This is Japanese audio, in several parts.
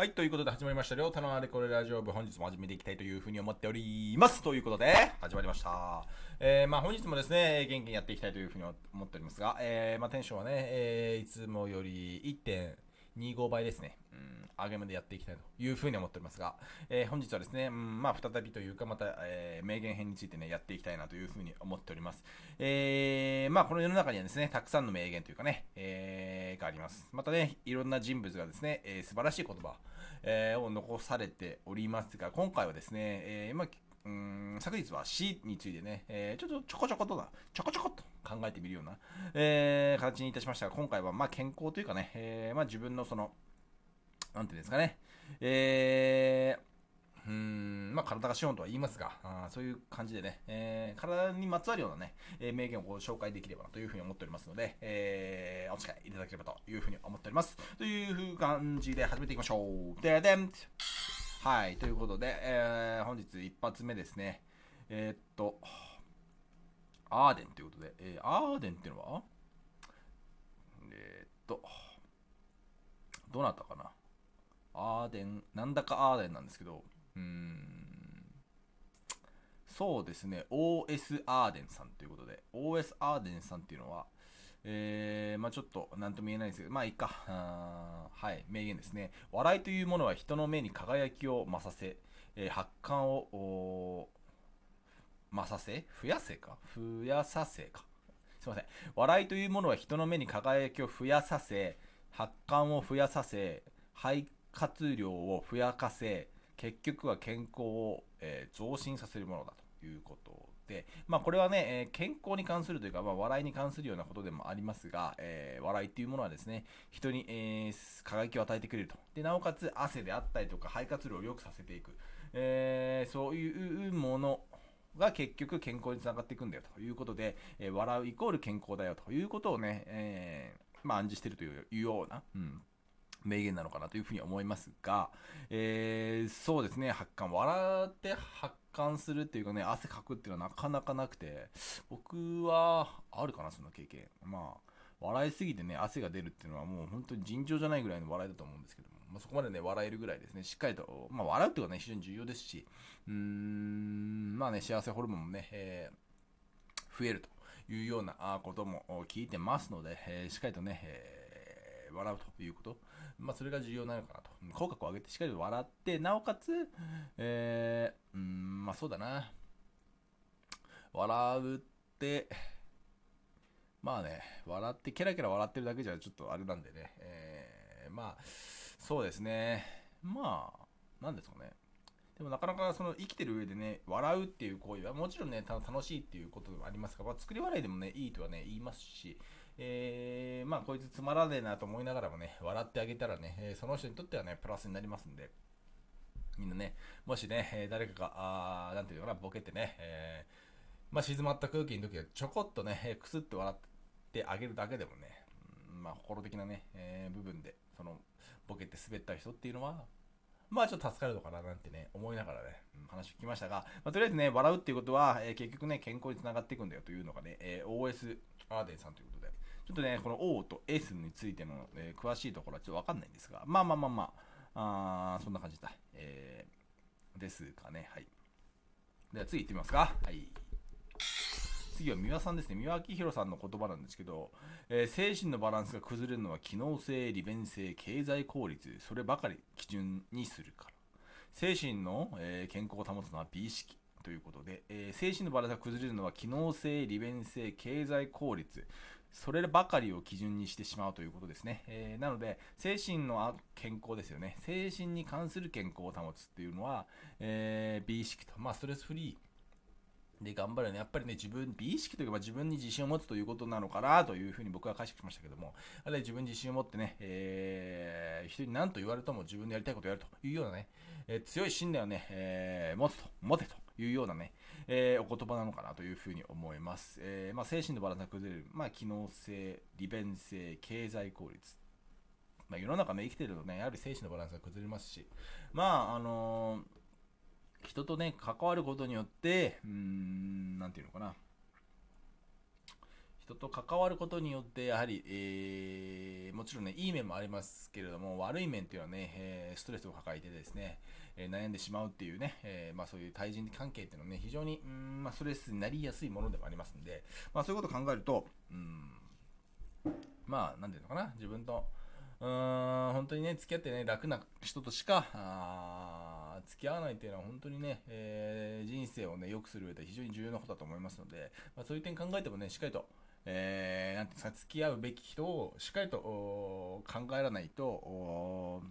はい、ということで始まりました、りょうたのあれこれラジオ部、本日も始めていきたいというふうに思っております。ということで、始まりました。えー、まあ本日もですね、元気にやっていきたいというふうに思っておりますが、えー、まあテンションはね、えー、いつもより1 25倍ですね。うん、上げ目でやっていきたいというふうに思っておりますが、えー、本日はですね、うん、まあ再びというか、また、えー、名言編についてね、やっていきたいなというふうに思っております。えー、まあこの世の中にはですね、たくさんの名言というかね、えー、があります。またね、いろんな人物がですね、えー、素晴らしい言葉、えー、を残されておりますが、今回はですね、えー、まあ、うん昨日は死についてね、えー、ちょっとちょこちょことだ、ちょこちょこっと考えてみるような、えー、形にいたしましたが、今回はま健康というかね、えー、ま自分のその、なんていうんですかね、えー、うん、まあ体が資本とは言いますが、あそういう感じでね、えー、体にまつわるようなね、え、名言をこう紹介できればなというふうに思っておりますので、えー、お付き合いいただければというふうに思っております。という感じで始めていきましょう。ででんはい、ということで、えー、一発目ですね。えー、っと、アーデンということで、えー、アーデンっていうのは？えー、っと、どなたかな？アーデン、なんだかアーデンなんですけど、うーん、そうですね、OS アーデンさんということで、OS アーデンさんっていうのは、えー、まあちょっと何とも言えないですけど、まあいいか。はい、名言ですね。笑いというものは人の目に輝きを増させ、えー、発汗を増させ？増やせか？増やさせか？すいません。笑いというものは人の目に輝きを増やさせ、発汗を増やさせ、肺活量を増やかせ、結局は健康を、えー、増進させるものだということで、まあ、これはね、えー、健康に関するというか、まあ、笑いに関するようなことでもありますが、えー、笑いっていうものはですね、人に、えー、輝きを与えてくれると。で、なおかつ汗であったりとか、肺活量を良くさせていく。えー、そういうものが結局健康につながっていくんだよということで、えー、笑うイコール健康だよということをね、えー、まあ、暗示しているというような、うん、名言なのかなというふうに思いますが、えー、そうですね、発汗、笑って発汗するっていうかね、汗かくっていうのはなかなかなくて、僕はあるかな、そんな経験。まあ、笑いすぎてね、汗が出るっていうのはもう本当に尋常じゃないぐらいの笑いだと思うんですけども、まあ、そこまでね、笑えるぐらいですね、しっかりと、まあ、笑うっていうのはね、非常に重要ですし、うーん、まあね、幸せホルモンもね、えー、増えるというようなことも聞いてますので、えー、しっかりとね、えー、笑うということ、まあ、それが重要なのかなと。口角を上げてしっかり笑って、なおかつ、えー、うん、まあそうだな。笑うって、まあね、笑って、ケラケラ笑ってるだけじゃちょっとあれなんでね、えー、まあ、そうですね。まあ、なんですかね。でもなかなかその生きてる上でね、笑うっていう行為はもちろんね、楽しいっていうことでもありますが、まあ、作り笑いでもね、いいとはね、言いますし、えー、まあこいつつまらねえなと思いながらもね、笑ってあげたらね、え、その人にとってはね、プラスになりますんで、みんなね、もしね、え、誰かが、あなんていうのかな、ボケてね、えー、まあ静まった空気の時はちょこっとね、くすって笑ってあげるだけでもね、うん、まあ心的なね、えー、部分で、その、ボケて滑った人っていうのは、まあちょっと助かるのかななんてね、思いながらね、うん、話を聞きましたが、まあ、とりあえずね、笑うっていうことは、えー、結局ね、健康につながっていくんだよというのがね、えー、OS アーデンさんということで、ちょっとね、この O と S についての、えー、詳しいところはちょっとわかんないんですが、まあまあまあまあ、あそんな感じだ。えー、ですかね。はい。では次行ってみますか。はい。次は三輪さんですね。三輪明宏さんの言葉なんですけど、えー、精神のバランスが崩れるのは機能性、利便性、経済効率、そればかり基準にするから。精神の、えー、健康を保つのは美意識。ということで、えー、精神のバランスが崩れるのは機能性、利便性、経済効率、そればかりを基準にしてしまうということですね。えー、なので、精神の健康ですよね。精神に関する健康を保つっていうのは、えー、美意識と、まあ、ストレスフリーで頑張るね。やっぱりね、自分、美意識というか、自分に自信を持つということなのかなというふうに僕は解釈しましたけども、あれ自分自信を持ってね、えー、人に何と言われても自分でやりたいことをやるというようなね、えー、強い信念をね、え、持つと、持てと。いうようなね、えー、お言葉なのかなというふうに思います。えー、まあ、精神のバランスが崩れる、まあ、機能性、利便性、経済効率。まあ、世の中ね、生きてるとね、やはり精神のバランスが崩れますし、まあ、あのー、人とね、関わることによって、うーん、なんていうのかな。人と関わることによって、やはり、えー、もちろんね、いい面もありますけれども、悪い面っていうのはね、えー、ストレスを抱えてですね、えー、悩んでしまうっていうね、えー、まあそういう対人関係っていうのはね、非常に、うん、まあストレスになりやすいものでもありますんで、まあそういうことを考えると、うん、まあ、なんていうのかな、自分と、うーん、本当にね、付き合ってね、楽な人としか、あ付き合わないっていうのは本当にね、えー、人生をね、良くする上で非常に重要なことだと思いますので、まあ、そういう点考えてもね、しっかりと、えー、なんていうか、付き合うべき人をしっかりと考えらないと、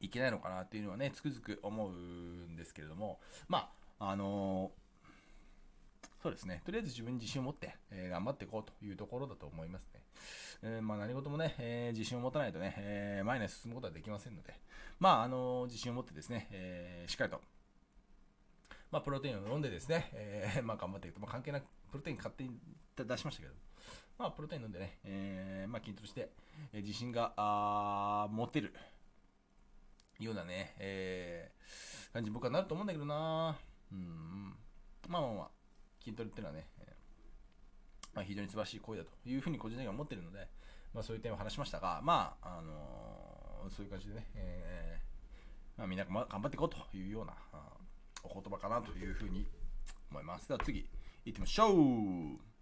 いけないのかなっていうのはね、つくづく思うんですけれども、まあ、あのー、そうですね。とりあえず自分に自信を持って、えー、頑張っていこうというところだと思いますね。えー、まあ、何事もね、え、自信を持たないとね、え、前に進むことはできませんので、まあ、あの自信を持ってですね、えしっかりと、まあ、プロテインを飲んでですね、えまあ、頑張っていくと、まあ、関係な、プロテイン勝手に出しましたけど、まあ、プロテイン飲んでね、えまあ、筋トレして、え自信があ持てるようなね、えー感じ僕はなると思うんだけどな。うん、まあまあまあ、筋トレっていうのはね、まあ、非常に素晴らしい行為だというふうに個人的には思ってるので、まあ、そういう点を話しましたが、まあ、あのー、そういう感じでね、えー、まあ、みんな頑張っていこうというようなお言葉かなというふうに思います。では次、行ってみましょう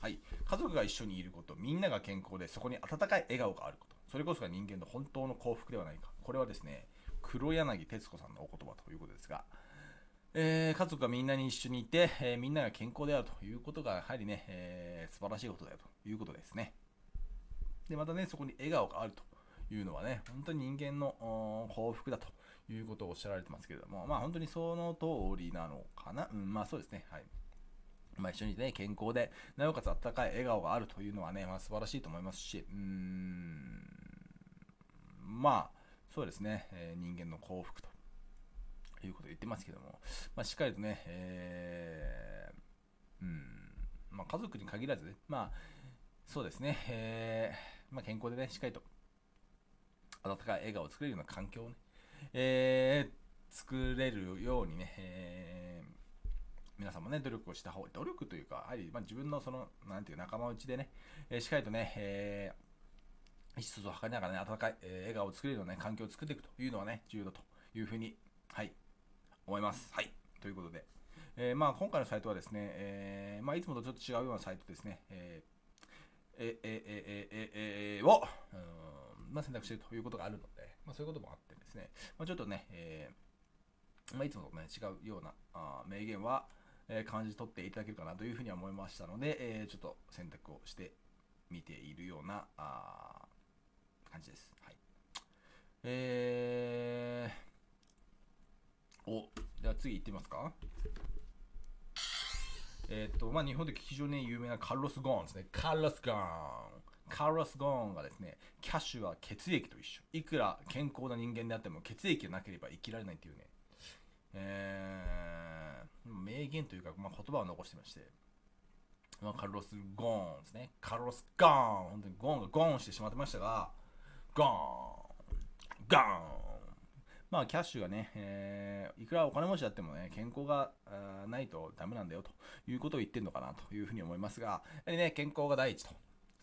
はい。家族が一緒にいること、みんなが健康で、そこに温かい笑顔があること、それこそが人間の本当の幸福ではないか。これはですね、黒柳徹子さんのお言葉ということですが、えー、家族がみんなに一緒にいて、えー、みんなが健康であるということが、やはりね、えー、素晴らしいことだよということですね。で、またね、そこに笑顔があるというのはね、本当に人間の幸福だということをおっしゃられてますけれども、まあ本当にその通りなのかな。うん、まあそうですね。はい。まあ一緒にね、健康で、なおかつ温かい笑顔があるというのはね、まあ素晴らしいと思いますし、うーん、まあ、そうですね、えー、人間の幸福ということを言ってますけども、まあ、しっかりとね、えー、うん、まあ、家族に限らずね、まあ、そうですね、えー、まあ、健康でね、しっかりと温かい笑顔を作れるような環境をね、えー、作れるようにね、えー、皆さんもね、努力をした方が、努力というか、やはり、まあ、自分のその、なんていう仲間内でね、えー、しっかりとね、えー、意思疎通を図りながらね、温かい、えー、笑顔を作れるような、ね、環境を作っていくというのはね、重要だというふうに、はい、思います。はい。ということで、えー、まあ、今回のサイトはですね、えー、まあ、いつもとちょっと違うようなサイトですね、えー、えー、え、え、え、え、を、うん、まあ、選択しているということがあるので、まあ、そういうこともあってですね、まあ、ちょっとね、えー、まあ、いつもとね、違うようなあ名言は、え、感じ取っていただけるかなというふうには思いましたので、え、ちょっと選択をしてみているようなあ感じです。はい。えー、お、では次行ってみますか。えっ、と、まあ、日本で非常に有名なカルロス・ゴーンですね。カルロス・ゴーン。カルロス・ゴーンがですね、キャッシュは血液と一緒。いくら健康な人間であっても血液がなければ生きられないというね、えー、名言というか、まあ、言葉を残してまして、まあ、カルロス・ゴーンですね。カルロス・ゴーン本当にゴーンがゴーンしてしまってましたが、ゴーンゴーンまあ、キャッシュがね、えー、いくらお金持ちだってもね、健康がないとダメなんだよということを言ってるのかなというふうに思いますが、やはりね、健康が第一と。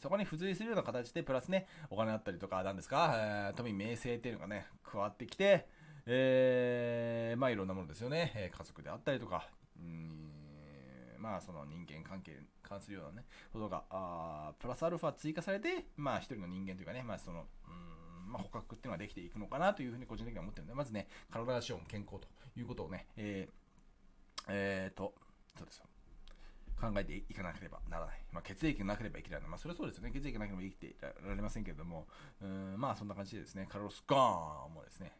そこに付随するような形で、プラスね、お金だったりとか、なんですか、えー、富名声っていうのがね、加わってきて、えー、まあいろんなものですよね、家族であったりとか、うんまあその人間関係に関するようなね、ことが、あプラスアルファ追加されて、まあ一人の人間というかね、まあその、うんまあ、捕獲っていうのができていくのかなというふうに個人的には思ってるので、まずね、体が資本健康ということをね、えー、えー、と、そうですよ。考えていかなければならない。まあ、血液がなければ生きられない。まあ、それはそうですよね。血液がなければ生きていられませんけれども、うんまあ、そんな感じでですね、カルロス・ゴーンもですね、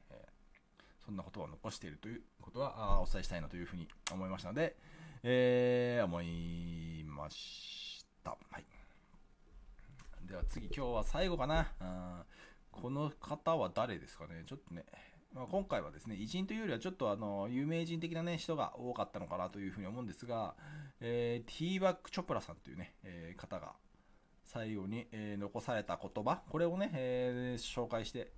そんな言葉を残しているということはあお伝えしたいなというふうに思いましたので、えー、思いました。はい。では次、今日は最後かな。この方は誰ですかねちょっとね、まあ、今回はですね、偉人というよりはちょっとあの、有名人的なね、人が多かったのかなというふうに思うんですが、えー、ティーバック・チョプラさんというね、えー、方が、最後に、えー、残された言葉、これをね、えー、紹介して、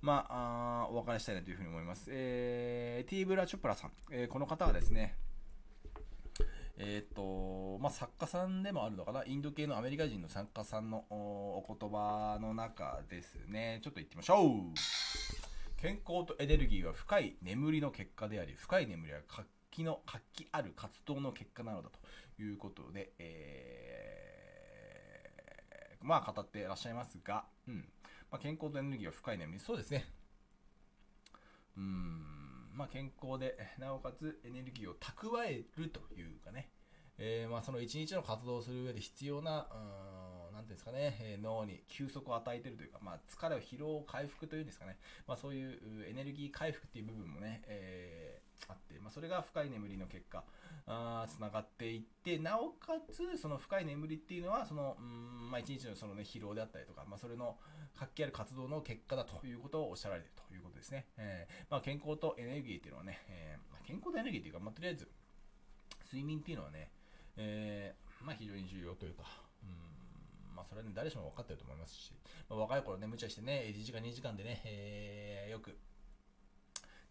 まあ、あお別れしたいなというふうに思います。えー、ティーブラ・チョプラさん、えー、この方はですね、えっ、と、まあ、作家さんでもあるのかな、インド系のアメリカ人の作家さんのお言葉の中ですね、ちょっと言ってみましょう。健康とエネルギーは深い眠りの結果であり、深い眠りは活気の、活気ある活動の結果なのだということで、えー、まあ、語っていらっしゃいますが、うん。まあ、健康とエネルギーは深い眠り、そうですね。うん。まあ、健康で、なおかつエネルギーを蓄えるというかね、えー、まあ、その一日の活動をする上で必要な、うん、なんていうんですかね、えー、脳に休息を与えてるというか、まあ、疲れを疲労回復というんですかね、まあ、そういうエネルギー回復っていう部分もね、え、あって、まあ、それが深い眠りの結果、つながっていって、なおかつ、その深い眠りっていうのは、その、うん、まあ、一日のそのね、疲労であったりとか、まあ、それの活気ある活動の結果だということをおっしゃられているということですね。えー、まあ、健康とエネルギーっていうのはね、えー、まあ、健康とエネルギーっていうか、まあ、とりあえず、睡眠っていうのはね、えー、まあ、非常に重要というか、うん、まあ、それはね、誰しも分かってると思いますし、まあ、若い頃ね、無茶してね、1時間、2時間でね、えー、よく、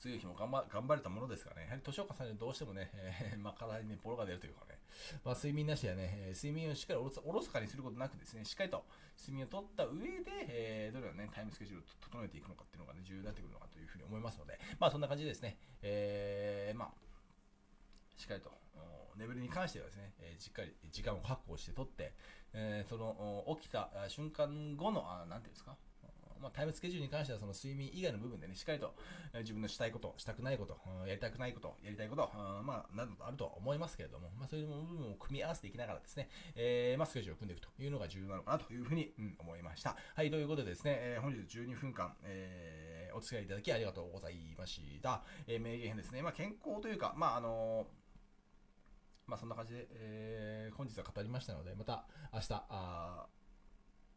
次の日も頑張頑張れたものですからね、やはり年を重ねるどうしてもね、えー、まあ、体にね、ボロが出るというかね、まあ、睡眠なしやね、睡眠をしっかりおろおろそかにすることなくですね、しっかりと睡眠をとった上で、えー、どれをね、タイムスケジュールを整えていくのかっていうのがね、重要になってくるのかというふうに思いますので、まあ、そんな感じでですね、えー、まあ、しっかりと、眠りに関してはですね、えー、しっかり時間を確保してとって、えー、その起きた瞬間後の、あなんていうんですか、まあ、タイムスケジュールに関してはその睡眠以外の部分でね、しっかりと自分のしたいこと、したくないこと、やりたくないこと、やりたいこと、まあ、などあるとは思いますけれども、まあ、そういう部分を組み合わせていきながらですね、えー、まあ、スケジュールを組んでいくというのが重要なのかなというふうに、うん、思いました。はい、ということでですね、えー、本日12分間、えー、お付き合いいただきありがとうございました。え、名言編ですね、まあ、健康というか、まあ、あのまあ、そんな感じで、えー、本日は語りましたので、また明日、あ